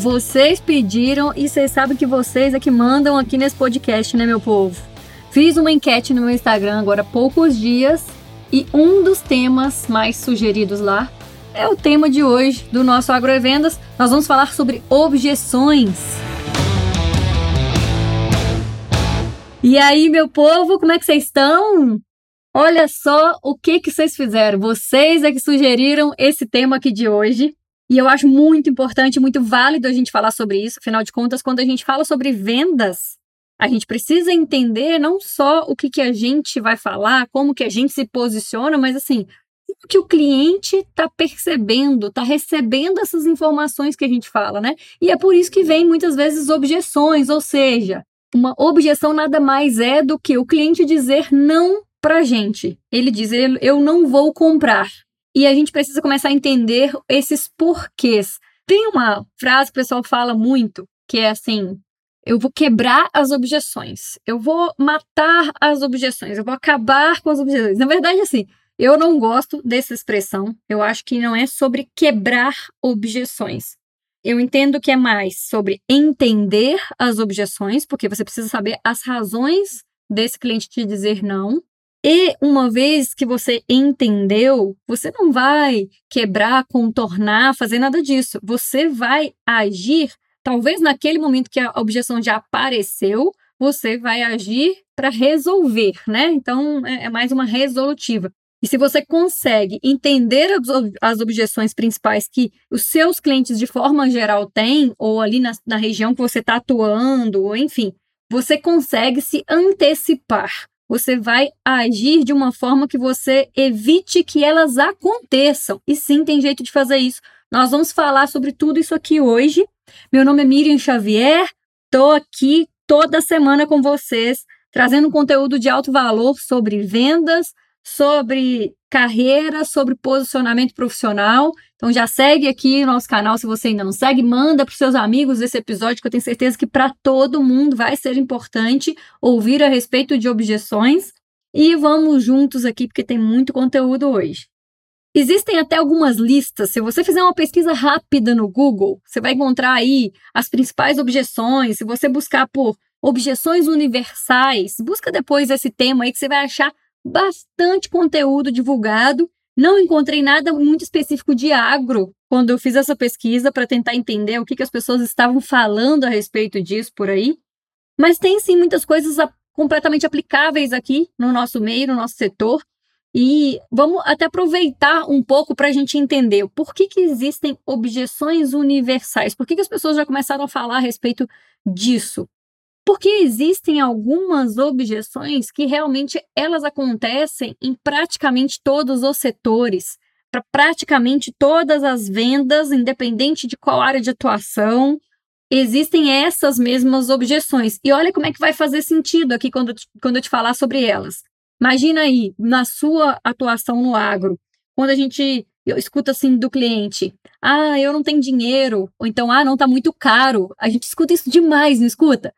Vocês pediram e vocês sabem que vocês é que mandam aqui nesse podcast, né, meu povo? Fiz uma enquete no meu Instagram agora há poucos dias e um dos temas mais sugeridos lá é o tema de hoje do nosso Agroevendas. Nós vamos falar sobre objeções. E aí, meu povo, como é que vocês estão? Olha só o que que vocês fizeram. Vocês é que sugeriram esse tema aqui de hoje. E eu acho muito importante, muito válido a gente falar sobre isso. Afinal de contas, quando a gente fala sobre vendas, a gente precisa entender não só o que, que a gente vai falar, como que a gente se posiciona, mas assim, o que o cliente está percebendo, está recebendo essas informações que a gente fala, né? E é por isso que vem muitas vezes objeções, ou seja, uma objeção nada mais é do que o cliente dizer não para a gente. Ele diz, eu não vou comprar. E a gente precisa começar a entender esses porquês. Tem uma frase que o pessoal fala muito, que é assim: eu vou quebrar as objeções, eu vou matar as objeções, eu vou acabar com as objeções. Na verdade, assim, eu não gosto dessa expressão. Eu acho que não é sobre quebrar objeções. Eu entendo que é mais sobre entender as objeções, porque você precisa saber as razões desse cliente te dizer não. E uma vez que você entendeu, você não vai quebrar, contornar, fazer nada disso. Você vai agir, talvez naquele momento que a objeção já apareceu, você vai agir para resolver, né? Então é, é mais uma resolutiva. E se você consegue entender as objeções principais que os seus clientes, de forma geral, têm, ou ali na, na região que você está atuando, ou enfim, você consegue se antecipar. Você vai agir de uma forma que você evite que elas aconteçam. E sim, tem jeito de fazer isso. Nós vamos falar sobre tudo isso aqui hoje. Meu nome é Miriam Xavier, estou aqui toda semana com vocês, trazendo conteúdo de alto valor sobre vendas, sobre carreira, sobre posicionamento profissional. Então já segue aqui o nosso canal se você ainda não segue, manda para seus amigos esse episódio que eu tenho certeza que para todo mundo vai ser importante ouvir a respeito de objeções. E vamos juntos aqui porque tem muito conteúdo hoje. Existem até algumas listas. Se você fizer uma pesquisa rápida no Google, você vai encontrar aí as principais objeções. Se você buscar por objeções universais, busca depois esse tema aí que você vai achar bastante conteúdo divulgado. Não encontrei nada muito específico de agro quando eu fiz essa pesquisa para tentar entender o que, que as pessoas estavam falando a respeito disso por aí. Mas tem sim muitas coisas completamente aplicáveis aqui no nosso meio, no nosso setor. E vamos até aproveitar um pouco para a gente entender por que, que existem objeções universais, por que, que as pessoas já começaram a falar a respeito disso. Porque existem algumas objeções que realmente elas acontecem em praticamente todos os setores, para praticamente todas as vendas, independente de qual área de atuação, existem essas mesmas objeções. E olha como é que vai fazer sentido aqui quando, quando eu te falar sobre elas. Imagina aí, na sua atuação no agro, quando a gente eu escuto assim do cliente, ah, eu não tenho dinheiro, ou então, ah, não, tá muito caro. A gente escuta isso demais, não escuta?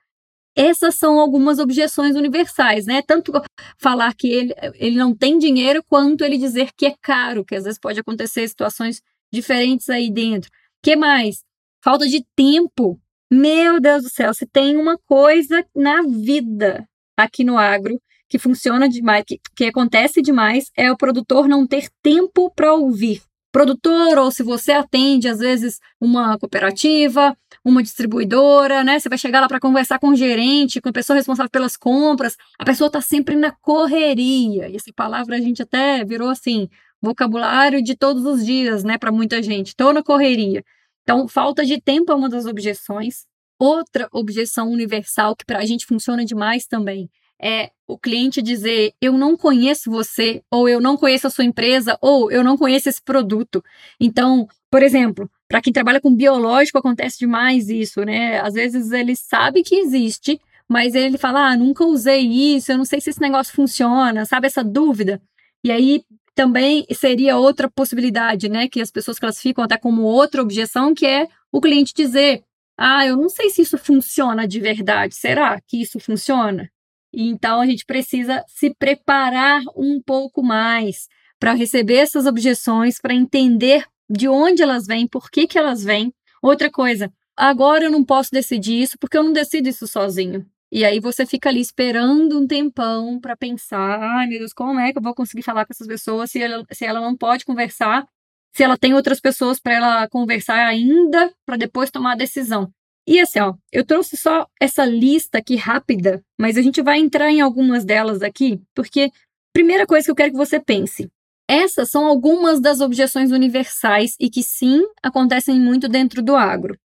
Essas são algumas objeções universais, né? Tanto falar que ele, ele não tem dinheiro, quanto ele dizer que é caro, que às vezes pode acontecer situações diferentes aí dentro. que mais? Falta de tempo. Meu Deus do céu, se tem uma coisa na vida aqui no agro que funciona demais, que, que acontece demais, é o produtor não ter tempo para ouvir produtor, ou se você atende, às vezes, uma cooperativa, uma distribuidora, né? Você vai chegar lá para conversar com o gerente, com a pessoa responsável pelas compras, a pessoa está sempre na correria. E essa palavra a gente até virou assim, vocabulário de todos os dias, né, para muita gente. Estou na correria. Então, falta de tempo é uma das objeções. Outra objeção universal que para a gente funciona demais também é o cliente dizer eu não conheço você, ou eu não conheço a sua empresa, ou eu não conheço esse produto. Então, por exemplo, para quem trabalha com biológico acontece demais isso, né? Às vezes ele sabe que existe, mas ele fala: "Ah, nunca usei isso, eu não sei se esse negócio funciona", sabe essa dúvida? E aí também seria outra possibilidade, né, que as pessoas classificam até como outra objeção, que é o cliente dizer: "Ah, eu não sei se isso funciona de verdade. Será que isso funciona?" Então a gente precisa se preparar um pouco mais para receber essas objeções, para entender de onde elas vêm, por que, que elas vêm. Outra coisa, agora eu não posso decidir isso porque eu não decido isso sozinho. E aí você fica ali esperando um tempão para pensar, ai meu Deus, como é que eu vou conseguir falar com essas pessoas se ela, se ela não pode conversar, se ela tem outras pessoas para ela conversar ainda, para depois tomar a decisão. E assim, ó, eu trouxe só essa lista aqui rápida, mas a gente vai entrar em algumas delas aqui, porque primeira coisa que eu quero que você pense, essas são algumas das objeções universais e que sim acontecem muito dentro do agro.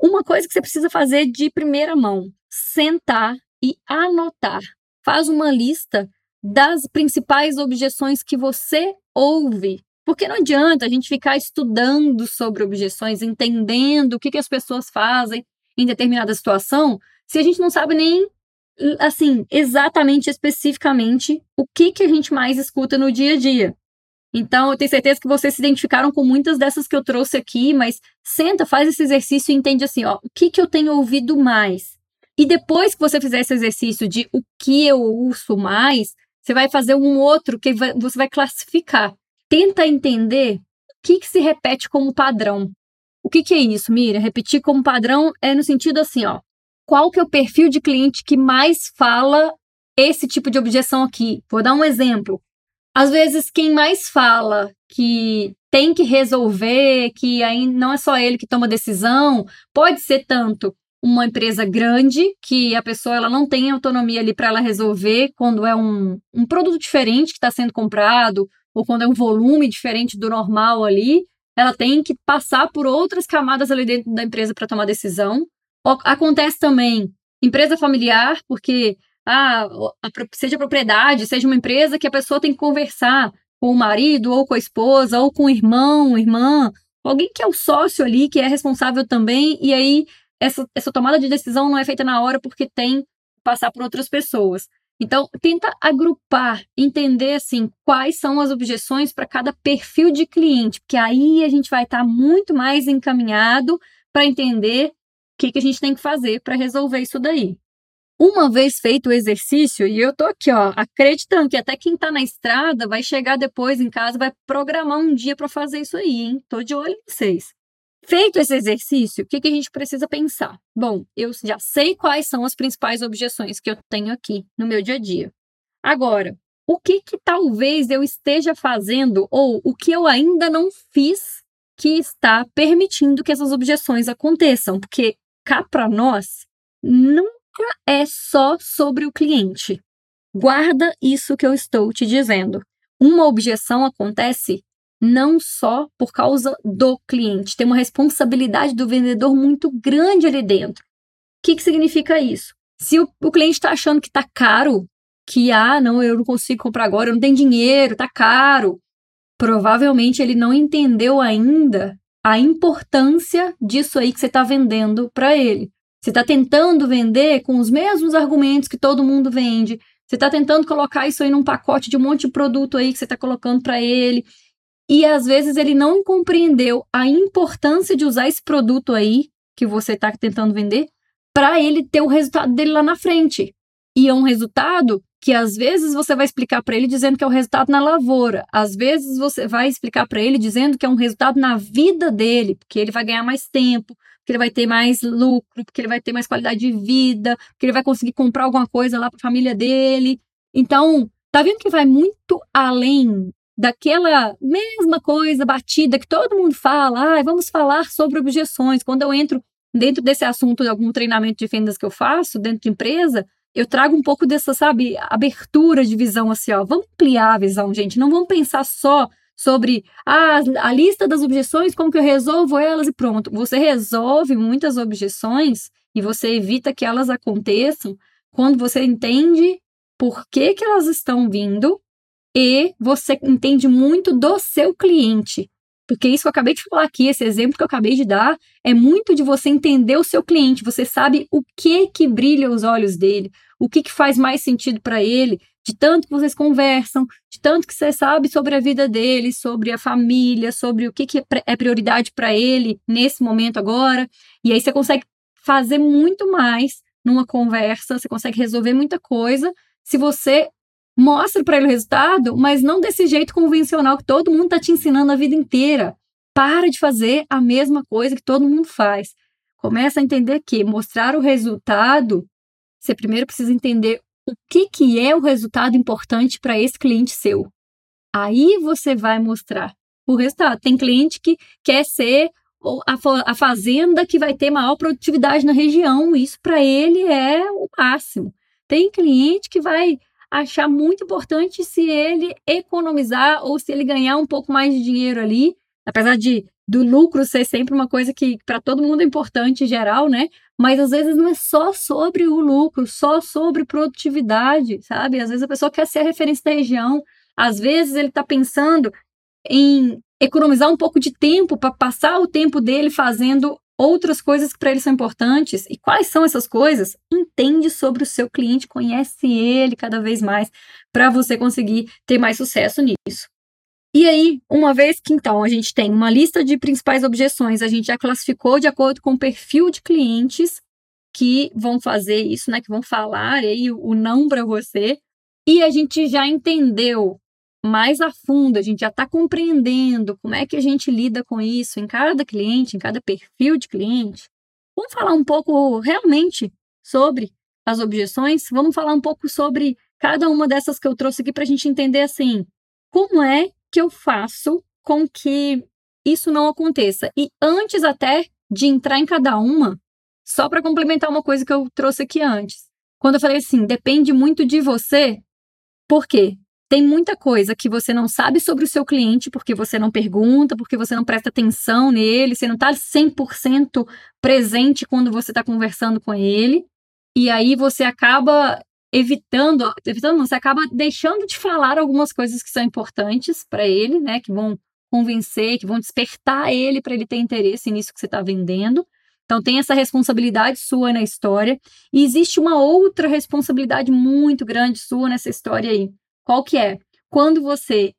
Uma coisa que você precisa fazer de primeira mão, sentar e anotar. Faz uma lista das principais objeções que você ouve. Porque não adianta a gente ficar estudando sobre objeções, entendendo o que, que as pessoas fazem em determinada situação, se a gente não sabe nem, assim, exatamente, especificamente, o que, que a gente mais escuta no dia a dia. Então, eu tenho certeza que vocês se identificaram com muitas dessas que eu trouxe aqui, mas senta, faz esse exercício e entende assim, ó, o que, que eu tenho ouvido mais? E depois que você fizer esse exercício de o que eu ouço mais, você vai fazer um outro que você vai classificar. Tenta entender o que, que se repete como padrão. O que, que é isso, Miriam? Repetir como padrão é no sentido assim, ó. Qual que é o perfil de cliente que mais fala esse tipo de objeção aqui? Vou dar um exemplo. Às vezes, quem mais fala que tem que resolver, que aí não é só ele que toma decisão, pode ser tanto uma empresa grande que a pessoa ela não tem autonomia ali para ela resolver quando é um, um produto diferente que está sendo comprado ou quando é um volume diferente do normal ali, ela tem que passar por outras camadas ali dentro da empresa para tomar decisão. Acontece também empresa familiar, porque ah, seja propriedade, seja uma empresa que a pessoa tem que conversar com o marido, ou com a esposa, ou com o irmão, irmã, alguém que é o sócio ali, que é responsável também, e aí essa, essa tomada de decisão não é feita na hora porque tem que passar por outras pessoas. Então, tenta agrupar, entender assim quais são as objeções para cada perfil de cliente, porque aí a gente vai estar tá muito mais encaminhado para entender o que, que a gente tem que fazer para resolver isso daí. Uma vez feito o exercício, e eu tô aqui, ó, acreditando que até quem tá na estrada vai chegar depois em casa, vai programar um dia para fazer isso aí, hein? Tô de olho em vocês. Feito esse exercício, o que, que a gente precisa pensar? Bom, eu já sei quais são as principais objeções que eu tenho aqui no meu dia a dia. Agora, o que, que talvez eu esteja fazendo ou o que eu ainda não fiz que está permitindo que essas objeções aconteçam? Porque cá para nós, nunca é só sobre o cliente. Guarda isso que eu estou te dizendo. Uma objeção acontece não só por causa do cliente, tem uma responsabilidade do vendedor muito grande ali dentro. O que, que significa isso? Se o, o cliente está achando que está caro, que ah, não, eu não consigo comprar agora, eu não tenho dinheiro, está caro, provavelmente ele não entendeu ainda a importância disso aí que você está vendendo para ele. Você está tentando vender com os mesmos argumentos que todo mundo vende. Você está tentando colocar isso aí num pacote de um monte de produto aí que você está colocando para ele. E às vezes ele não compreendeu a importância de usar esse produto aí que você está tentando vender para ele ter o resultado dele lá na frente. E é um resultado que às vezes você vai explicar para ele dizendo que é o resultado na lavoura, às vezes você vai explicar para ele dizendo que é um resultado na vida dele, porque ele vai ganhar mais tempo, porque ele vai ter mais lucro, porque ele vai ter mais qualidade de vida, porque ele vai conseguir comprar alguma coisa lá para a família dele. Então, tá vendo que vai muito além daquela mesma coisa batida que todo mundo fala, ah, vamos falar sobre objeções. Quando eu entro dentro desse assunto de algum treinamento de vendas que eu faço dentro de empresa, eu trago um pouco dessa, sabe, abertura de visão assim, ó. Vamos ampliar a visão, gente. Não vamos pensar só sobre ah, a lista das objeções, como que eu resolvo elas e pronto. Você resolve muitas objeções e você evita que elas aconteçam quando você entende por que, que elas estão vindo e você entende muito do seu cliente. Porque isso que eu acabei de falar aqui, esse exemplo que eu acabei de dar, é muito de você entender o seu cliente. Você sabe o que que brilha os olhos dele, o que que faz mais sentido para ele, de tanto que vocês conversam, de tanto que você sabe sobre a vida dele, sobre a família, sobre o que que é prioridade para ele nesse momento agora. E aí você consegue fazer muito mais numa conversa, você consegue resolver muita coisa se você Mostre para ele o resultado, mas não desse jeito convencional que todo mundo está te ensinando a vida inteira. Para de fazer a mesma coisa que todo mundo faz. começa a entender que mostrar o resultado, você primeiro precisa entender o que, que é o resultado importante para esse cliente seu. Aí você vai mostrar o resultado. Tem cliente que quer ser a, fazenda que vai ter maior produtividade na região. Isso para ele é o máximo. Tem cliente que vai achar muito importante se ele economizar ou se ele ganhar um pouco mais de dinheiro ali, apesar de do lucro ser sempre uma coisa que para todo mundo é importante em geral, né? Mas às vezes não é só sobre o lucro, só sobre produtividade, sabe? Às vezes a pessoa quer ser a referência da região, às vezes ele está pensando em economizar um pouco de tempo para passar o tempo dele fazendo outras coisas que para ele são importantes. E quais são essas coisas? Entende sobre o seu cliente, conhece ele cada vez mais para você conseguir ter mais sucesso nisso. E aí, uma vez que então a gente tem uma lista de principais objeções, a gente já classificou de acordo com o perfil de clientes que vão fazer isso, né, que vão falar aí o não para você, e a gente já entendeu mais a fundo, a gente já está compreendendo como é que a gente lida com isso em cada cliente, em cada perfil de cliente. Vamos falar um pouco realmente sobre as objeções, vamos falar um pouco sobre cada uma dessas que eu trouxe aqui para a gente entender assim, como é que eu faço com que isso não aconteça? E antes até de entrar em cada uma, só para complementar uma coisa que eu trouxe aqui antes. Quando eu falei assim, depende muito de você, por quê? Tem muita coisa que você não sabe sobre o seu cliente porque você não pergunta, porque você não presta atenção nele, você não está 100% presente quando você está conversando com ele. E aí você acaba evitando, evitando não, você acaba deixando de falar algumas coisas que são importantes para ele, né, que vão convencer, que vão despertar ele para ele ter interesse nisso que você está vendendo. Então tem essa responsabilidade sua na história e existe uma outra responsabilidade muito grande sua nessa história aí. Qual que é? Quando você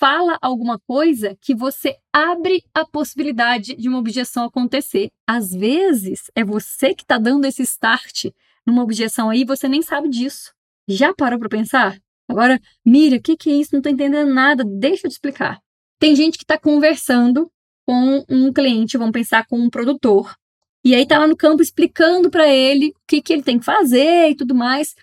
fala alguma coisa que você abre a possibilidade de uma objeção acontecer. Às vezes é você que está dando esse start numa objeção aí, você nem sabe disso. Já parou para pensar? Agora, mira, o que, que é isso? Não estou entendendo nada. Deixa eu te explicar. Tem gente que está conversando com um cliente, vamos pensar com um produtor, e aí está lá no campo explicando para ele o que, que ele tem que fazer e tudo mais.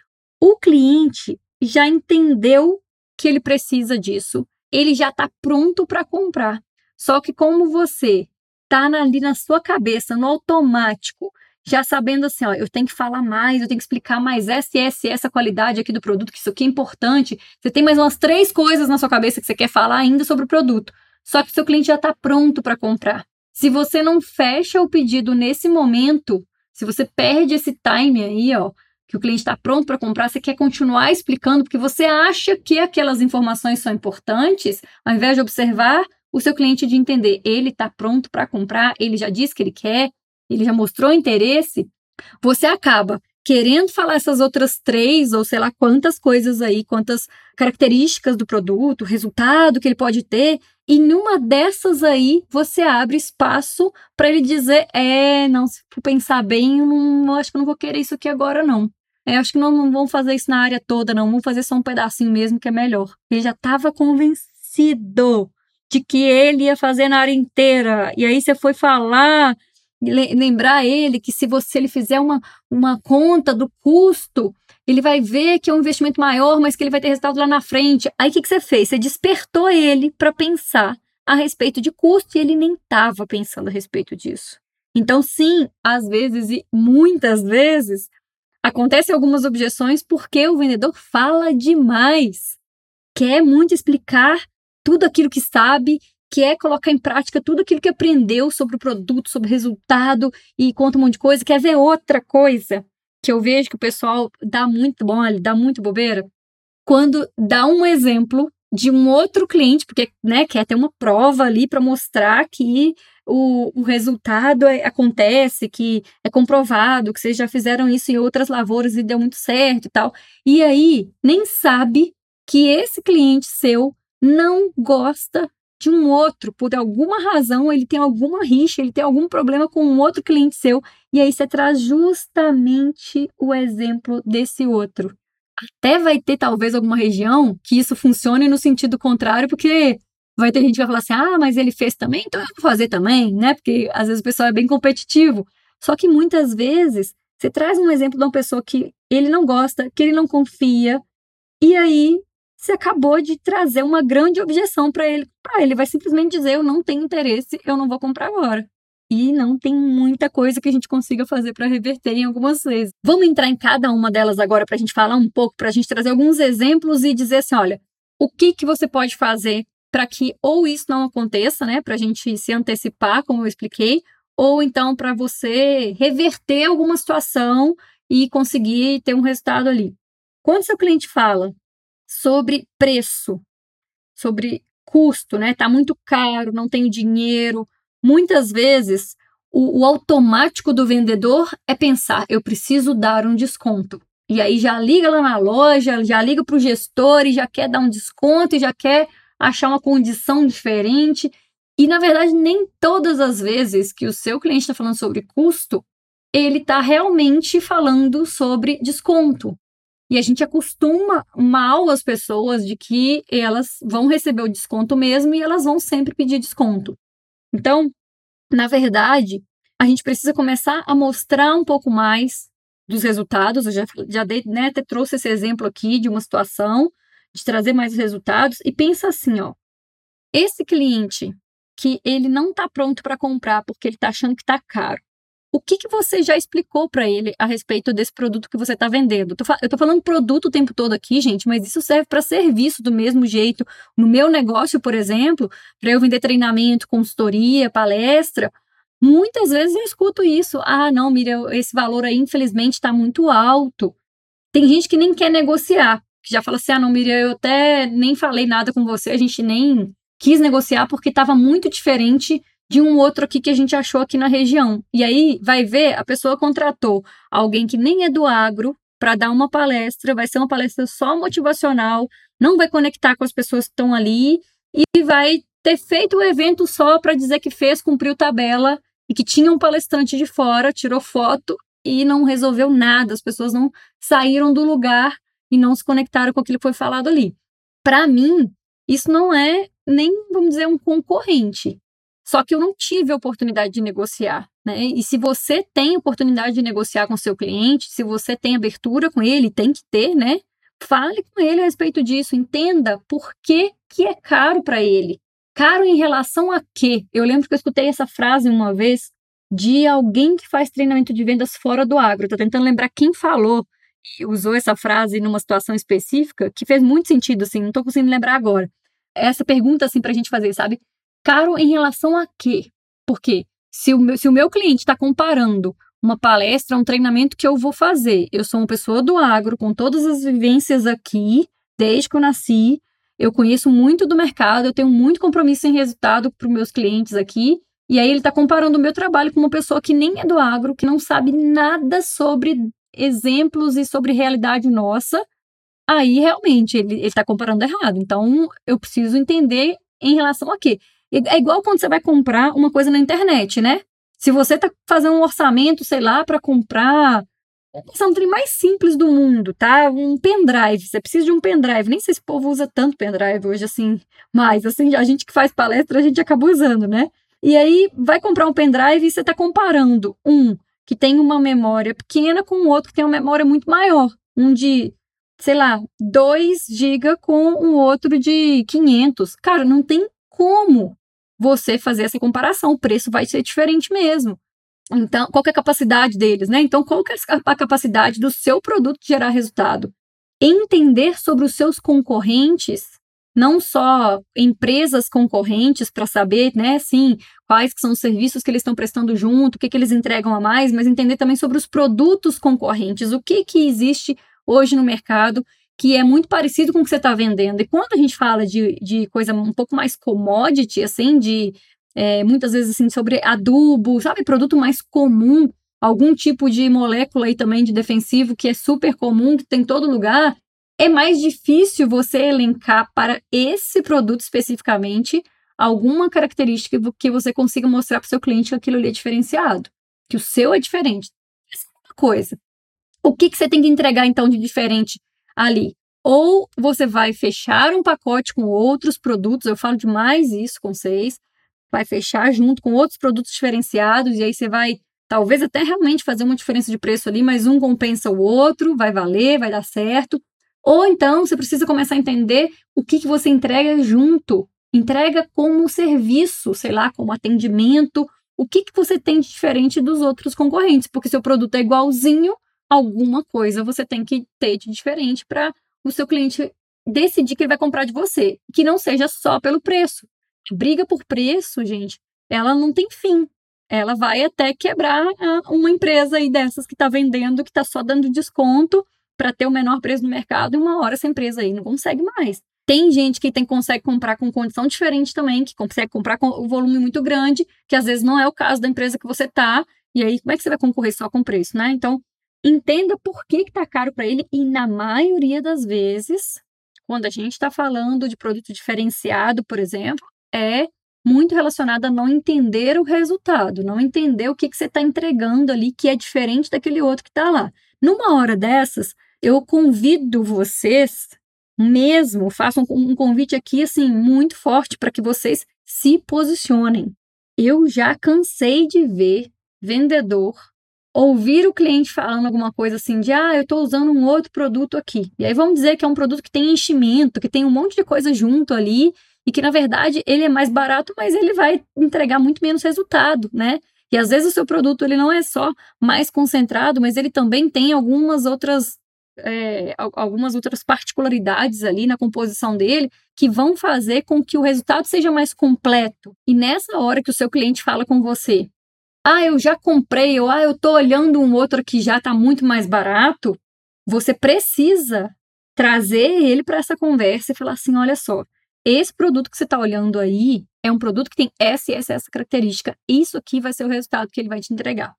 O cliente já entendeu que ele precisa disso, ele já está pronto para comprar. Só que como você está ali na sua cabeça, no automático, já sabendo assim, ó, eu tenho que falar mais, eu tenho que explicar mais essa essa, essa qualidade aqui do produto, que isso aqui é importante. Você tem mais umas três coisas na sua cabeça que você quer falar ainda sobre o produto. Só que o seu cliente já está pronto para comprar. Se você não fecha o pedido nesse momento, se você perde esse time aí, ó, que o cliente está pronto para comprar, você quer continuar explicando porque você acha que aquelas informações são importantes, ao invés de observar o seu cliente de entender, ele está pronto para comprar, ele já disse que ele quer, ele já mostrou interesse, você acaba querendo falar essas outras três ou sei lá quantas coisas aí, quantas características do produto, resultado que ele pode ter, e numa dessas aí você abre espaço para ele dizer: é, não, se for pensar bem, eu não, acho que não vou querer isso aqui agora, não. É, acho que não, não vamos fazer isso na área toda, não. Vamos fazer só um pedacinho mesmo, que é melhor. Ele já estava convencido de que ele ia fazer na área inteira. E aí você foi falar lembrar ele que se você ele fizer uma, uma conta do custo, ele vai ver que é um investimento maior, mas que ele vai ter resultado lá na frente. Aí o que, que você fez? Você despertou ele para pensar a respeito de custo e ele nem estava pensando a respeito disso. Então, sim, às vezes e muitas vezes acontecem algumas objeções porque o vendedor fala demais, quer muito explicar tudo aquilo que sabe que é colocar em prática tudo aquilo que aprendeu sobre o produto, sobre o resultado e conta um monte de coisa, quer ver outra coisa que eu vejo que o pessoal dá muito bom, dá muito bobeira, quando dá um exemplo de um outro cliente, porque né, quer ter uma prova ali para mostrar que o, o resultado é, acontece, que é comprovado, que vocês já fizeram isso em outras lavouras e deu muito certo e tal. E aí nem sabe que esse cliente seu não gosta de um outro, por alguma razão, ele tem alguma rixa, ele tem algum problema com um outro cliente seu, e aí você traz justamente o exemplo desse outro. Até vai ter talvez alguma região que isso funcione no sentido contrário, porque vai ter gente que vai falar assim: ah, mas ele fez também, então eu vou fazer também, né? Porque às vezes o pessoal é bem competitivo. Só que muitas vezes você traz um exemplo de uma pessoa que ele não gosta, que ele não confia, e aí você acabou de trazer uma grande objeção para ele. Para ele vai simplesmente dizer: "Eu não tenho interesse, eu não vou comprar agora". E não tem muita coisa que a gente consiga fazer para reverter em algumas vezes. Vamos entrar em cada uma delas agora para a gente falar um pouco, para a gente trazer alguns exemplos e dizer assim: olha, o que, que você pode fazer para que ou isso não aconteça, né? Para a gente se antecipar, como eu expliquei, ou então para você reverter alguma situação e conseguir ter um resultado ali. Quando seu cliente fala sobre preço, sobre custo, né? Tá muito caro, não tenho dinheiro. Muitas vezes o, o automático do vendedor é pensar: eu preciso dar um desconto. E aí já liga lá na loja, já liga para o gestor e já quer dar um desconto e já quer achar uma condição diferente. E na verdade, nem todas as vezes que o seu cliente está falando sobre custo, ele está realmente falando sobre desconto. E a gente acostuma mal as pessoas de que elas vão receber o desconto mesmo e elas vão sempre pedir desconto. Então, na verdade, a gente precisa começar a mostrar um pouco mais dos resultados. Eu já, já dei, né, até trouxe esse exemplo aqui de uma situação de trazer mais resultados e pensa assim, ó. Esse cliente que ele não está pronto para comprar porque ele está achando que está caro. O que, que você já explicou para ele a respeito desse produto que você está vendendo? Eu estou falando produto o tempo todo aqui, gente, mas isso serve para serviço do mesmo jeito. No meu negócio, por exemplo, para eu vender treinamento, consultoria, palestra, muitas vezes eu escuto isso. Ah, não, Miriam, esse valor aí, infelizmente, está muito alto. Tem gente que nem quer negociar, que já fala assim: ah, não, Miriam, eu até nem falei nada com você, a gente nem quis negociar porque estava muito diferente de um outro aqui que a gente achou aqui na região. E aí vai ver, a pessoa contratou alguém que nem é do agro para dar uma palestra, vai ser uma palestra só motivacional, não vai conectar com as pessoas que estão ali e vai ter feito o evento só para dizer que fez, cumpriu tabela e que tinha um palestrante de fora, tirou foto e não resolveu nada. As pessoas não saíram do lugar e não se conectaram com aquilo que foi falado ali. Para mim, isso não é nem, vamos dizer, um concorrente. Só que eu não tive a oportunidade de negociar, né? E se você tem oportunidade de negociar com seu cliente, se você tem abertura com ele, tem que ter, né? Fale com ele a respeito disso, entenda por que, que é caro para ele. Caro em relação a quê? Eu lembro que eu escutei essa frase uma vez de alguém que faz treinamento de vendas fora do agro. Estou tentando lembrar quem falou e usou essa frase numa situação específica que fez muito sentido, assim, não estou conseguindo lembrar agora. Essa pergunta, assim, para a gente fazer, sabe? Caro em relação a quê? Porque se o meu, se o meu cliente está comparando uma palestra, um treinamento que eu vou fazer, eu sou uma pessoa do agro, com todas as vivências aqui, desde que eu nasci, eu conheço muito do mercado, eu tenho muito compromisso em resultado para os meus clientes aqui, e aí ele está comparando o meu trabalho com uma pessoa que nem é do agro, que não sabe nada sobre exemplos e sobre realidade nossa, aí realmente ele está comparando errado. Então, eu preciso entender em relação a quê? É igual quando você vai comprar uma coisa na internet, né? Se você está fazendo um orçamento, sei lá, para comprar é um trem mais simples do mundo, tá? Um pendrive. Você precisa de um pendrive. Nem sei se o povo usa tanto pendrive hoje, assim. Mas, assim, a gente que faz palestra, a gente acaba usando, né? E aí, vai comprar um pendrive e você está comparando um que tem uma memória pequena com o outro que tem uma memória muito maior. Um de, sei lá, 2 GB com um outro de 500. Cara, não tem como você fazer essa comparação. O preço vai ser diferente mesmo. Então, qual é a capacidade deles, né? Então, qual é a capacidade do seu produto de gerar resultado? Entender sobre os seus concorrentes, não só empresas concorrentes para saber, né, sim, quais são os serviços que eles estão prestando junto, o que, que eles entregam a mais, mas entender também sobre os produtos concorrentes, o que, que existe hoje no mercado que é muito parecido com o que você está vendendo. E quando a gente fala de, de coisa um pouco mais commodity, assim, de é, muitas vezes assim, sobre adubo, sabe, produto mais comum, algum tipo de molécula aí também de defensivo que é super comum, que tem em todo lugar, é mais difícil você elencar para esse produto especificamente alguma característica que você consiga mostrar para o seu cliente que aquilo ali é diferenciado, que o seu é diferente. Essa é uma coisa. O que, que você tem que entregar então de diferente ali. Ou você vai fechar um pacote com outros produtos, eu falo demais isso com vocês, vai fechar junto com outros produtos diferenciados, e aí você vai Talvez até realmente fazer uma diferença de preço ali, mas um compensa o outro, vai valer, vai dar certo. Ou então você precisa começar a entender o que, que você entrega junto. Entrega como serviço, sei lá, como atendimento. O que, que você tem de diferente dos outros concorrentes? Porque seu produto é igualzinho, alguma coisa você tem que ter de diferente para o seu cliente decidir que ele vai comprar de você. Que não seja só pelo preço. briga por preço, gente, ela não tem fim ela vai até quebrar uma empresa aí dessas que está vendendo, que está só dando desconto para ter o menor preço no mercado, e uma hora essa empresa aí não consegue mais. Tem gente que tem, consegue comprar com condição diferente também, que consegue comprar com o volume muito grande, que às vezes não é o caso da empresa que você está, e aí como é que você vai concorrer só com preço, né? Então, entenda por que está caro para ele, e na maioria das vezes, quando a gente está falando de produto diferenciado, por exemplo, é muito relacionada a não entender o resultado, não entender o que, que você está entregando ali que é diferente daquele outro que está lá. Numa hora dessas, eu convido vocês mesmo, faço um, um convite aqui assim muito forte para que vocês se posicionem. Eu já cansei de ver vendedor ouvir o cliente falando alguma coisa assim de ah, eu estou usando um outro produto aqui. E aí vamos dizer que é um produto que tem enchimento, que tem um monte de coisa junto ali e que na verdade ele é mais barato, mas ele vai entregar muito menos resultado, né? E às vezes o seu produto ele não é só mais concentrado, mas ele também tem algumas outras é, algumas outras particularidades ali na composição dele que vão fazer com que o resultado seja mais completo. E nessa hora que o seu cliente fala com você, ah, eu já comprei, ou ah, eu tô olhando um outro que já está muito mais barato, você precisa trazer ele para essa conversa e falar assim, olha só, esse produto que você está olhando aí é um produto que tem essa e essa, essa característica. Isso aqui vai ser o resultado que ele vai te entregar. O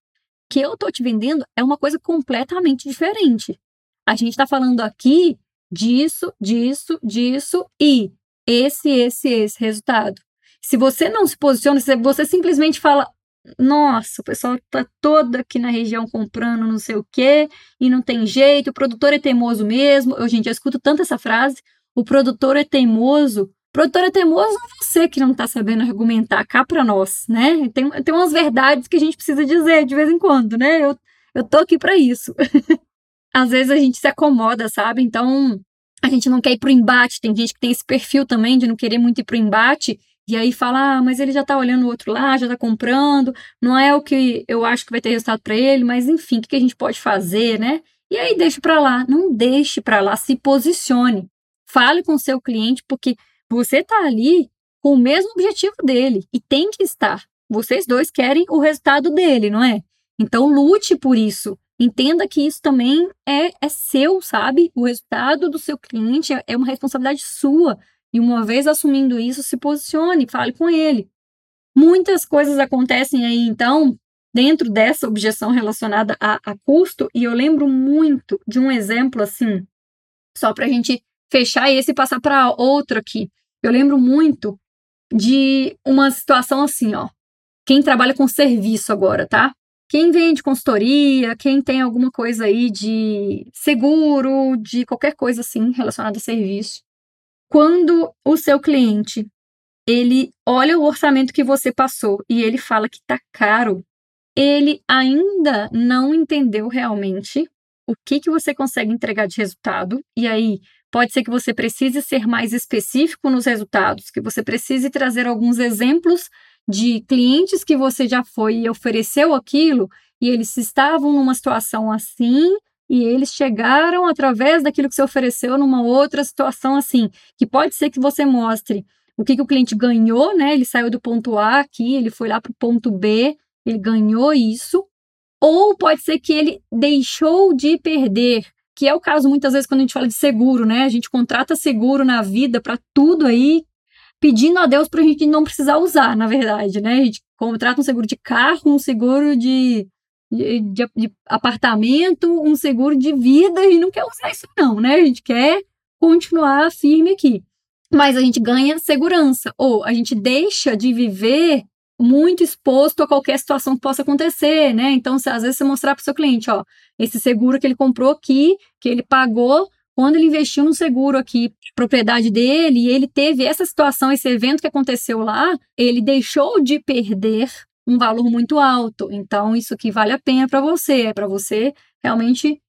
que eu estou te vendendo é uma coisa completamente diferente. A gente está falando aqui disso, disso, disso e esse, esse, esse resultado. Se você não se posiciona, se você simplesmente fala, nossa, o pessoal está todo aqui na região comprando não sei o quê e não tem jeito, o produtor é teimoso mesmo. Eu, gente, eu escuto tanto essa frase, o produtor é teimoso. Produtor é teimoso é você que não está sabendo argumentar cá para nós, né? Tem, tem umas verdades que a gente precisa dizer de vez em quando, né? Eu, eu tô aqui para isso. Às vezes a gente se acomoda, sabe? Então a gente não quer ir pro embate. Tem gente que tem esse perfil também de não querer muito ir pro embate. E aí fala, ah, mas ele já tá olhando o outro lá, já tá comprando, não é o que eu acho que vai ter resultado para ele, mas enfim, o que a gente pode fazer, né? E aí deixa para lá, não deixe para lá, se posicione. Fale com o seu cliente, porque você está ali com o mesmo objetivo dele e tem que estar. Vocês dois querem o resultado dele, não é? Então lute por isso. Entenda que isso também é, é seu, sabe? O resultado do seu cliente é, é uma responsabilidade sua. E uma vez assumindo isso, se posicione, fale com ele. Muitas coisas acontecem aí, então, dentro dessa objeção relacionada a, a custo, e eu lembro muito de um exemplo assim, só para a gente fechar esse e passar para outro aqui. Eu lembro muito de uma situação assim, ó. Quem trabalha com serviço agora, tá? Quem vende consultoria, quem tem alguma coisa aí de seguro, de qualquer coisa assim relacionada a serviço. Quando o seu cliente ele olha o orçamento que você passou e ele fala que tá caro, ele ainda não entendeu realmente o que que você consegue entregar de resultado. E aí Pode ser que você precise ser mais específico nos resultados, que você precise trazer alguns exemplos de clientes que você já foi e ofereceu aquilo e eles estavam numa situação assim e eles chegaram através daquilo que você ofereceu numa outra situação assim, que pode ser que você mostre o que, que o cliente ganhou, né? Ele saiu do ponto A aqui, ele foi lá para o ponto B, ele ganhou isso, ou pode ser que ele deixou de perder que é o caso muitas vezes quando a gente fala de seguro, né? A gente contrata seguro na vida para tudo aí, pedindo a Deus para a gente não precisar usar, na verdade, né? A gente contrata um seguro de carro, um seguro de, de, de, de apartamento, um seguro de vida e não quer usar isso não, né? A gente quer continuar firme aqui. Mas a gente ganha segurança, ou a gente deixa de viver muito exposto a qualquer situação que possa acontecer, né? Então, se, às vezes você mostrar para o seu cliente, ó, esse seguro que ele comprou aqui, que ele pagou quando ele investiu no seguro aqui, propriedade dele, e ele teve essa situação, esse evento que aconteceu lá, ele deixou de perder um valor muito alto. Então, isso aqui vale a pena para você, é para você realmente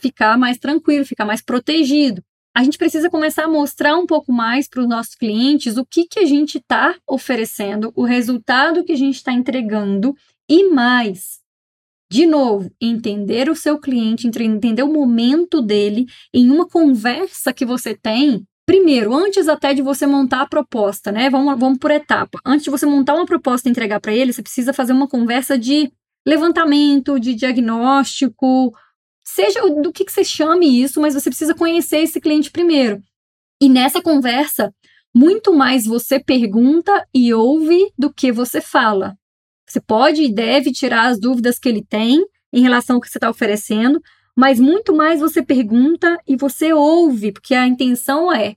ficar mais tranquilo, ficar mais protegido. A gente precisa começar a mostrar um pouco mais para os nossos clientes o que, que a gente está oferecendo, o resultado que a gente está entregando e mais. De novo, entender o seu cliente, entender o momento dele em uma conversa que você tem. Primeiro, antes até de você montar a proposta, né? Vamos, vamos por etapa. Antes de você montar uma proposta e entregar para ele, você precisa fazer uma conversa de levantamento, de diagnóstico, seja do que, que você chame isso, mas você precisa conhecer esse cliente primeiro. E nessa conversa, muito mais você pergunta e ouve do que você fala. Você pode e deve tirar as dúvidas que ele tem em relação ao que você está oferecendo, mas muito mais você pergunta e você ouve, porque a intenção é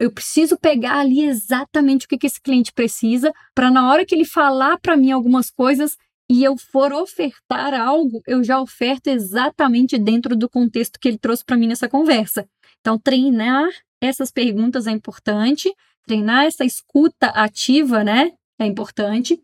eu preciso pegar ali exatamente o que, que esse cliente precisa, para na hora que ele falar para mim algumas coisas e eu for ofertar algo, eu já oferto exatamente dentro do contexto que ele trouxe para mim nessa conversa. Então, treinar essas perguntas é importante, treinar essa escuta ativa, né? É importante.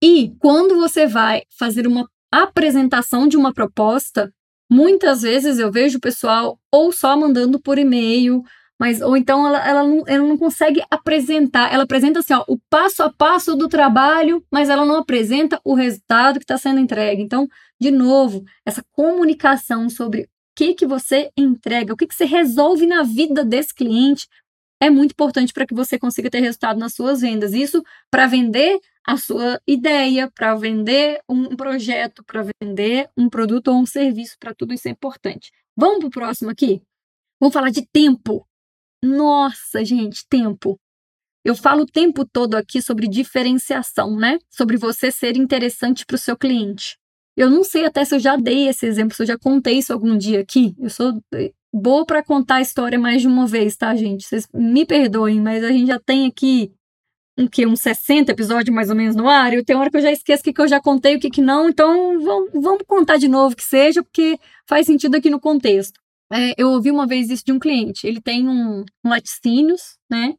E quando você vai fazer uma apresentação de uma proposta, muitas vezes eu vejo o pessoal ou só mandando por e-mail, mas ou então ela, ela, não, ela não consegue apresentar. Ela apresenta assim, ó, o passo a passo do trabalho, mas ela não apresenta o resultado que está sendo entregue. Então, de novo, essa comunicação sobre o que, que você entrega, o que, que você resolve na vida desse cliente, é muito importante para que você consiga ter resultado nas suas vendas. Isso para vender a sua ideia, para vender um projeto, para vender um produto ou um serviço, para tudo isso é importante. Vamos para o próximo aqui? Vamos falar de tempo. Nossa, gente, tempo. Eu falo o tempo todo aqui sobre diferenciação, né? Sobre você ser interessante para o seu cliente. Eu não sei até se eu já dei esse exemplo, se eu já contei isso algum dia aqui. Eu sou eh, boa para contar a história mais de uma vez, tá, gente? Vocês me perdoem, mas a gente já tem aqui um que uns 60 episódios mais ou menos no ar, e tem hora que eu já esqueço o que, que eu já contei, o que, que não, então vamos, vamos contar de novo que seja, porque faz sentido aqui no contexto. É, eu ouvi uma vez isso de um cliente, ele tem um, um laticínios, né?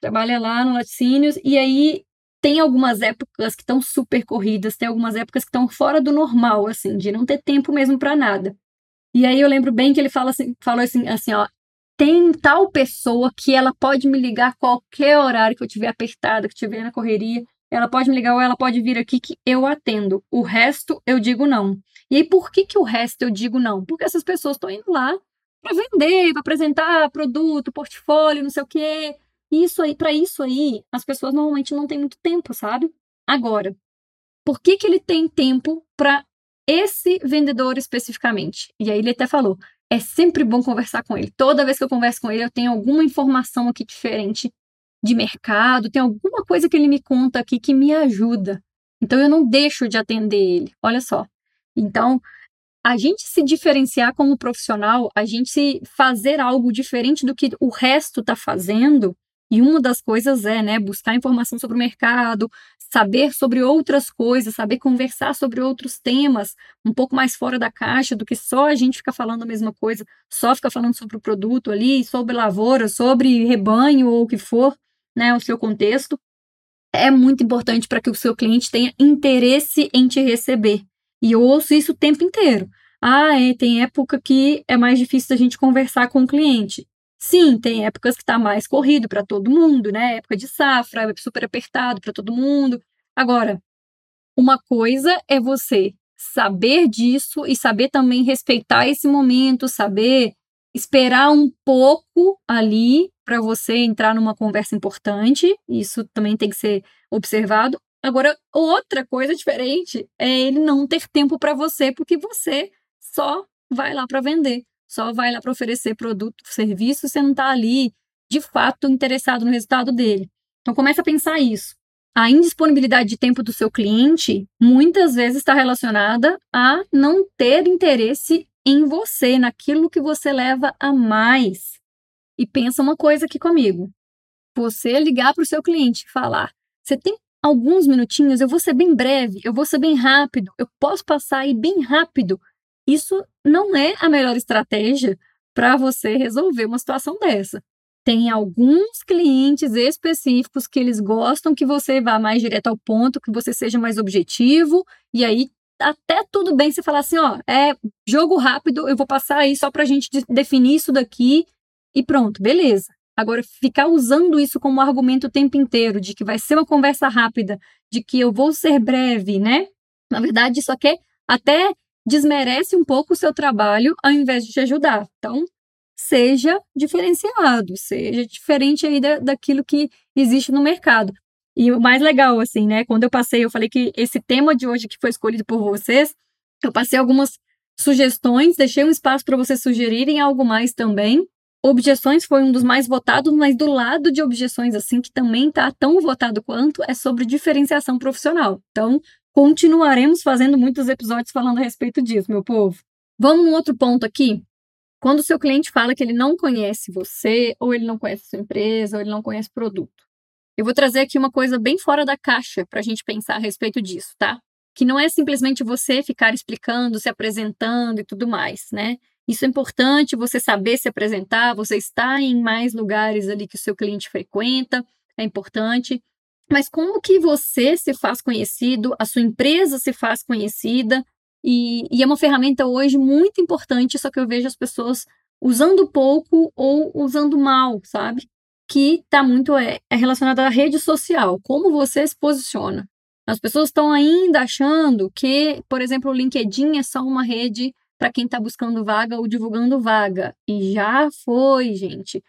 Trabalha lá no laticínios, e aí tem algumas épocas que estão super corridas, tem algumas épocas que estão fora do normal, assim, de não ter tempo mesmo para nada. E aí eu lembro bem que ele fala assim, falou assim, assim, ó, tem tal pessoa que ela pode me ligar qualquer horário que eu tiver apertada, que estiver na correria, ela pode me ligar ou ela pode vir aqui que eu atendo. O resto eu digo não. E aí por que que o resto eu digo não? Porque essas pessoas estão indo lá para vender, para apresentar produto, portfólio, não sei o quê. Isso aí, para isso aí, as pessoas normalmente não têm muito tempo, sabe? Agora, por que que ele tem tempo para esse vendedor especificamente. E aí ele até falou: é sempre bom conversar com ele. Toda vez que eu converso com ele, eu tenho alguma informação aqui diferente de mercado, tem alguma coisa que ele me conta aqui que me ajuda. Então eu não deixo de atender ele. Olha só. Então, a gente se diferenciar como profissional, a gente fazer algo diferente do que o resto está fazendo, e uma das coisas é, né, buscar informação sobre o mercado, saber sobre outras coisas, saber conversar sobre outros temas, um pouco mais fora da caixa do que só a gente ficar falando a mesma coisa, só ficar falando sobre o produto ali, sobre lavoura, sobre rebanho ou o que for, né, o seu contexto. É muito importante para que o seu cliente tenha interesse em te receber. E eu ouço isso o tempo inteiro. Ah, é, tem época que é mais difícil da gente conversar com o cliente. Sim, tem épocas que está mais corrido para todo mundo, né? Época de safra, super apertado para todo mundo. Agora, uma coisa é você saber disso e saber também respeitar esse momento, saber esperar um pouco ali para você entrar numa conversa importante. Isso também tem que ser observado. Agora, outra coisa diferente é ele não ter tempo para você, porque você só vai lá para vender só vai lá para oferecer produto, serviço, você não está ali de fato interessado no resultado dele. Então começa a pensar isso. A indisponibilidade de tempo do seu cliente muitas vezes está relacionada a não ter interesse em você, naquilo que você leva a mais. E pensa uma coisa aqui comigo. Você ligar para o seu cliente e falar: você tem alguns minutinhos, eu vou ser bem breve, eu vou ser bem rápido, eu posso passar aí bem rápido isso não é a melhor estratégia para você resolver uma situação dessa. tem alguns clientes específicos que eles gostam que você vá mais direto ao ponto, que você seja mais objetivo, e aí até tudo bem você falar assim, ó, é jogo rápido, eu vou passar aí só pra gente definir isso daqui e pronto, beleza. Agora, ficar usando isso como argumento o tempo inteiro, de que vai ser uma conversa rápida, de que eu vou ser breve, né? Na verdade, isso aqui até desmerece um pouco o seu trabalho ao invés de te ajudar. Então, seja diferenciado, seja diferente aí da, daquilo que existe no mercado. E o mais legal, assim, né? Quando eu passei, eu falei que esse tema de hoje que foi escolhido por vocês, eu passei algumas sugestões, deixei um espaço para vocês sugerirem algo mais também. Objeções foi um dos mais votados, mas do lado de objeções, assim, que também está tão votado quanto, é sobre diferenciação profissional. Então, continuaremos fazendo muitos episódios falando a respeito disso, meu povo. Vamos num outro ponto aqui. Quando o seu cliente fala que ele não conhece você, ou ele não conhece a sua empresa, ou ele não conhece o produto. Eu vou trazer aqui uma coisa bem fora da caixa para a gente pensar a respeito disso, tá? Que não é simplesmente você ficar explicando, se apresentando e tudo mais, né? Isso é importante, você saber se apresentar, você estar em mais lugares ali que o seu cliente frequenta, é importante. Mas como que você se faz conhecido, a sua empresa se faz conhecida, e, e é uma ferramenta hoje muito importante, só que eu vejo as pessoas usando pouco ou usando mal, sabe? que está muito é, é relacionada à rede social, como você se posiciona. As pessoas estão ainda achando que, por exemplo, o LinkedIn é só uma rede para quem está buscando vaga ou divulgando vaga. E já foi, gente.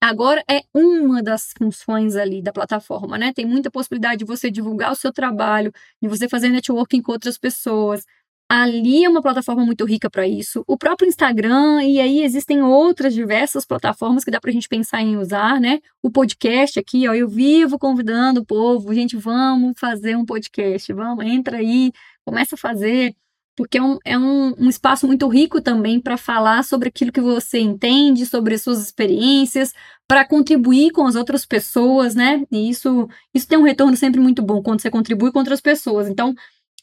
Agora é uma das funções ali da plataforma, né? Tem muita possibilidade de você divulgar o seu trabalho, de você fazer networking com outras pessoas, Ali é uma plataforma muito rica para isso. O próprio Instagram, e aí existem outras diversas plataformas que dá para a gente pensar em usar, né? O podcast aqui, ó, eu vivo convidando o povo, gente, vamos fazer um podcast, vamos, entra aí, começa a fazer, porque é um, é um, um espaço muito rico também para falar sobre aquilo que você entende, sobre as suas experiências, para contribuir com as outras pessoas, né? E isso, isso tem um retorno sempre muito bom quando você contribui com outras pessoas. Então,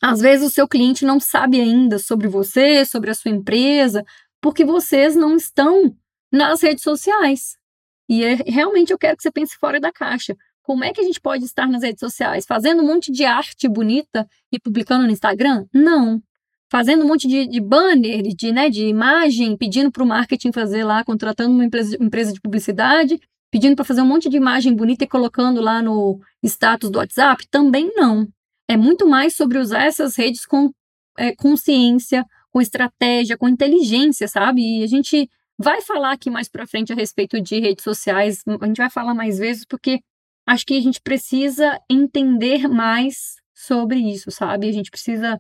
às vezes o seu cliente não sabe ainda sobre você, sobre a sua empresa, porque vocês não estão nas redes sociais. E é, realmente eu quero que você pense fora da caixa. Como é que a gente pode estar nas redes sociais? Fazendo um monte de arte bonita e publicando no Instagram? Não. Fazendo um monte de, de banner, de, né, de imagem, pedindo para o marketing fazer lá, contratando uma empresa, empresa de publicidade, pedindo para fazer um monte de imagem bonita e colocando lá no status do WhatsApp? Também não. É muito mais sobre usar essas redes com é, consciência, com estratégia, com inteligência, sabe? E a gente vai falar aqui mais para frente a respeito de redes sociais, a gente vai falar mais vezes porque acho que a gente precisa entender mais sobre isso, sabe? A gente precisa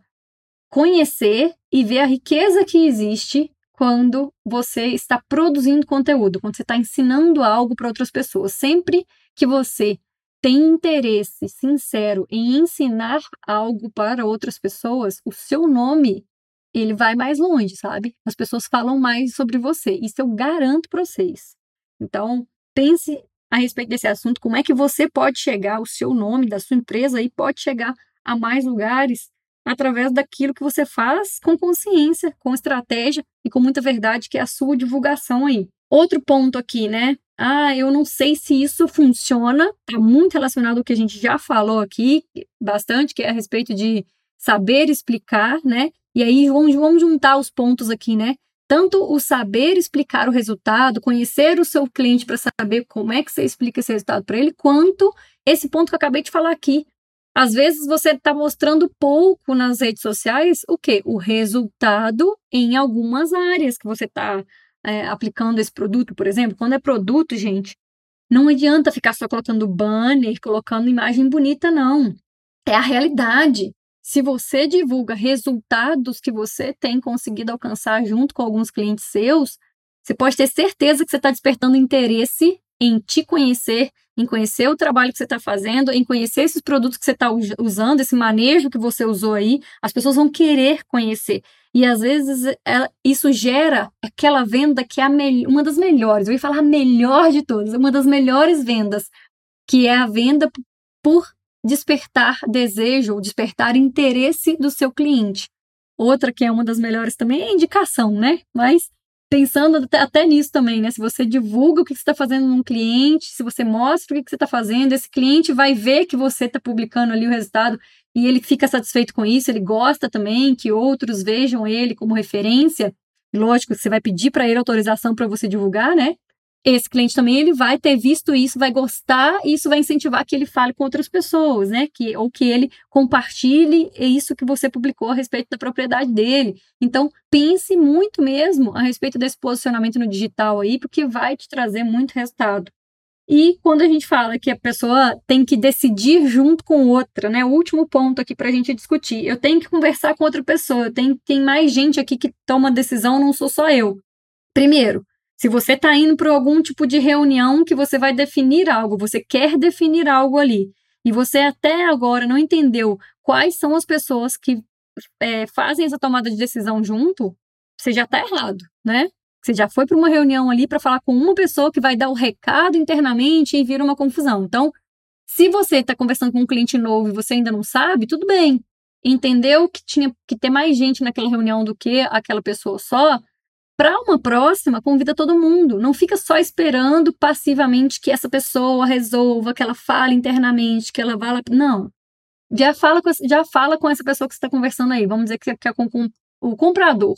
conhecer e ver a riqueza que existe quando você está produzindo conteúdo, quando você está ensinando algo para outras pessoas. Sempre que você tem interesse sincero em ensinar algo para outras pessoas, o seu nome ele vai mais longe, sabe? As pessoas falam mais sobre você. Isso eu garanto para vocês. Então, pense a respeito desse assunto, como é que você pode chegar, o seu nome da sua empresa e pode chegar a mais lugares através daquilo que você faz com consciência, com estratégia e com muita verdade, que é a sua divulgação aí. Outro ponto aqui, né? Ah, eu não sei se isso funciona. Está muito relacionado ao que a gente já falou aqui bastante, que é a respeito de saber explicar, né? E aí vamos, vamos juntar os pontos aqui, né? Tanto o saber explicar o resultado, conhecer o seu cliente para saber como é que você explica esse resultado para ele, quanto esse ponto que eu acabei de falar aqui. Às vezes você está mostrando pouco nas redes sociais o que? O resultado em algumas áreas que você está é, aplicando esse produto, por exemplo, quando é produto, gente, não adianta ficar só colocando banner, colocando imagem bonita, não. É a realidade. Se você divulga resultados que você tem conseguido alcançar junto com alguns clientes seus, você pode ter certeza que você está despertando interesse em te conhecer, em conhecer o trabalho que você está fazendo, em conhecer esses produtos que você está usando, esse manejo que você usou aí. As pessoas vão querer conhecer. E às vezes ela, isso gera aquela venda que é uma das melhores. Eu ia falar a melhor de todas, uma das melhores vendas, que é a venda por despertar desejo ou despertar interesse do seu cliente. Outra que é uma das melhores também é indicação, né? Mas pensando até, nisso também, né? Se você divulga o que você está fazendo num cliente, se você mostra o que você está fazendo, esse cliente vai ver que você está publicando ali o resultado e ele fica satisfeito com isso, ele gosta também que outros vejam ele como referência. Lógico, você vai pedir para ele autorização para você divulgar, né? Esse cliente também ele vai ter visto isso, vai gostar, e isso vai incentivar que ele fale com outras pessoas, né? Que, ou que ele compartilhe isso que você publicou a respeito da propriedade dele. Então, pense muito mesmo a respeito desse posicionamento no digital aí, porque vai te trazer muito resultado. E quando a gente fala que a pessoa tem que decidir junto com outra, né? O último ponto aqui para a gente discutir. Eu tenho que conversar com outra pessoa, tem, tem mais gente aqui que toma decisão, não sou só eu. Primeiro, se você está indo para algum tipo de reunião que você vai definir algo, você quer definir algo ali, e você até agora não entendeu quais são as pessoas que é, fazem essa tomada de decisão junto, você já está errado, né? Você já foi para uma reunião ali para falar com uma pessoa que vai dar o recado internamente e vira uma confusão. Então, se você está conversando com um cliente novo e você ainda não sabe, tudo bem. Entendeu que tinha que ter mais gente naquela reunião do que aquela pessoa só, para uma próxima, convida todo mundo. Não fica só esperando passivamente que essa pessoa resolva, que ela fale internamente, que ela vá lá. Não. Já fala com, já fala com essa pessoa que você está conversando aí. Vamos dizer que, é com, com o comprador.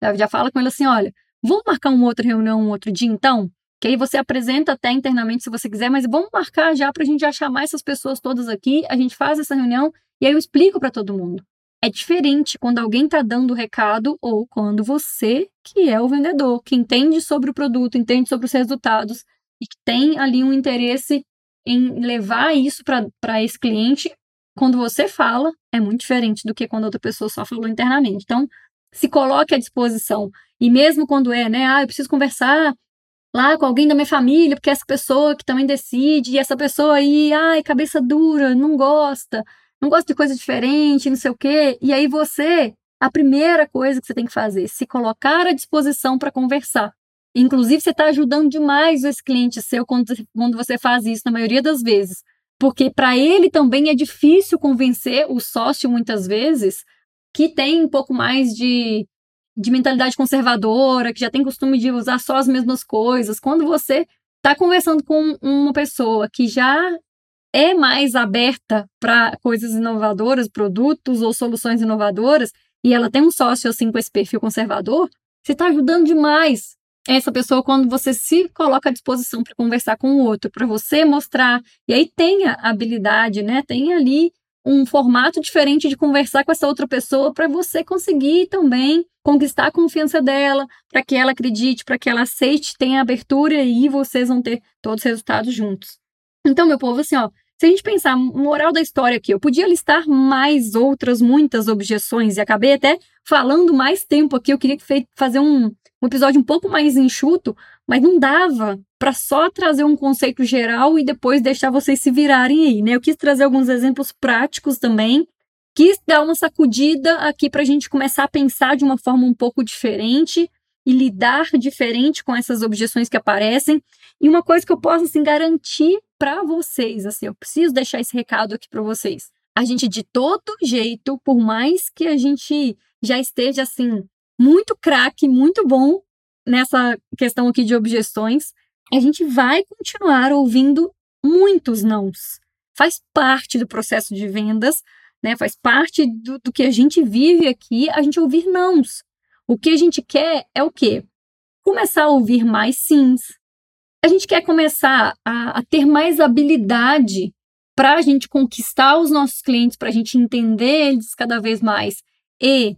Já, já fala com ele assim: olha, vamos marcar uma outra reunião um outro dia então? Que aí você apresenta até internamente se você quiser, mas vamos marcar já para a gente já chamar essas pessoas todas aqui. A gente faz essa reunião e aí eu explico para todo mundo. É diferente quando alguém está dando o recado ou quando você, que é o vendedor, que entende sobre o produto, entende sobre os resultados e que tem ali um interesse em levar isso para esse cliente, quando você fala, é muito diferente do que quando outra pessoa só falou internamente. Então, se coloque à disposição. E mesmo quando é, né, ah, eu preciso conversar lá com alguém da minha família, porque essa pessoa que também decide, e essa pessoa aí, ai, cabeça dura, não gosta não gosto de coisa diferente, não sei o quê. E aí você, a primeira coisa que você tem que fazer, se colocar à disposição para conversar. Inclusive, você está ajudando demais esse cliente seu quando, quando você faz isso, na maioria das vezes. Porque para ele também é difícil convencer o sócio, muitas vezes, que tem um pouco mais de, de mentalidade conservadora, que já tem costume de usar só as mesmas coisas. Quando você está conversando com uma pessoa que já é mais aberta para coisas inovadoras, produtos ou soluções inovadoras, e ela tem um sócio assim com esse perfil conservador, você está ajudando demais essa pessoa quando você se coloca à disposição para conversar com o outro, para você mostrar, e aí tenha habilidade, né? Tem ali um formato diferente de conversar com essa outra pessoa para você conseguir também conquistar a confiança dela, para que ela acredite, para que ela aceite, tenha abertura e vocês vão ter todos os resultados juntos. Então, meu povo, assim, ó, se a gente pensar, moral da história aqui, eu podia listar mais outras, muitas objeções, e acabei até falando mais tempo aqui. Eu queria fazer um, um episódio um pouco mais enxuto, mas não dava para só trazer um conceito geral e depois deixar vocês se virarem aí, né? Eu quis trazer alguns exemplos práticos também, quis dar uma sacudida aqui para a gente começar a pensar de uma forma um pouco diferente e lidar diferente com essas objeções que aparecem. E uma coisa que eu posso assim garantir para vocês, assim, eu preciso deixar esse recado aqui para vocês. A gente de todo jeito, por mais que a gente já esteja assim muito craque, muito bom nessa questão aqui de objeções, a gente vai continuar ouvindo muitos nãos. Faz parte do processo de vendas, né? Faz parte do, do que a gente vive aqui, a gente ouvir nãos. O que a gente quer é o quê? Começar a ouvir mais sims. A gente quer começar a, a ter mais habilidade para a gente conquistar os nossos clientes, para a gente entender eles cada vez mais. E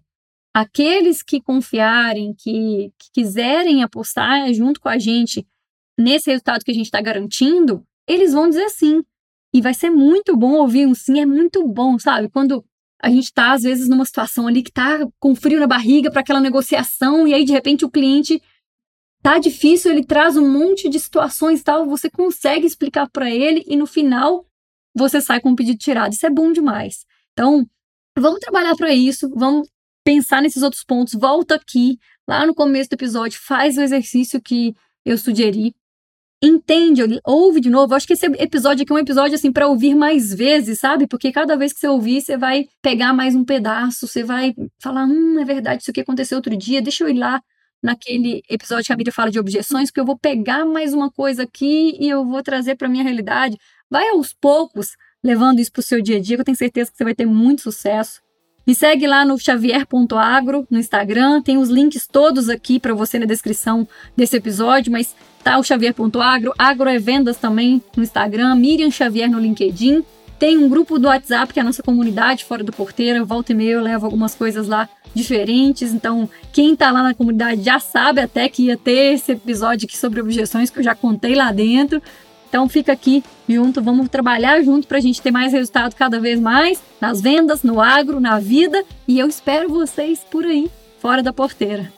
aqueles que confiarem, que, que quiserem apostar junto com a gente nesse resultado que a gente está garantindo, eles vão dizer sim. E vai ser muito bom ouvir um sim, é muito bom, sabe? Quando a gente está, às vezes, numa situação ali que está com frio na barriga para aquela negociação, e aí, de repente, o cliente tá difícil, ele traz um monte de situações tal, você consegue explicar para ele, e no final você sai com o pedido tirado. Isso é bom demais. Então, vamos trabalhar para isso, vamos pensar nesses outros pontos. Volta aqui, lá no começo do episódio, faz o exercício que eu sugeri entende, ouve de novo. Eu acho que esse episódio aqui é um episódio assim para ouvir mais vezes, sabe? Porque cada vez que você ouvir, você vai pegar mais um pedaço, você vai falar, hum, é verdade, isso aqui aconteceu outro dia, deixa eu ir lá naquele episódio que a Miriam fala de objeções, porque eu vou pegar mais uma coisa aqui e eu vou trazer para minha realidade. Vai aos poucos levando isso para o seu dia a dia, que eu tenho certeza que você vai ter muito sucesso. Me segue lá no xavier.agro no Instagram, tem os links todos aqui para você na descrição desse episódio, mas tá o xavier.agro, agro é vendas também no Instagram, Miriam Xavier no LinkedIn. Tem um grupo do WhatsApp, que é a nossa comunidade fora do porteiro. Volta e meia eu levo algumas coisas lá diferentes. Então, quem tá lá na comunidade já sabe até que ia ter esse episódio aqui sobre objeções que eu já contei lá dentro. Então fica aqui junto, vamos trabalhar junto para a gente ter mais resultado cada vez mais nas vendas, no agro, na vida. E eu espero vocês por aí, fora da porteira.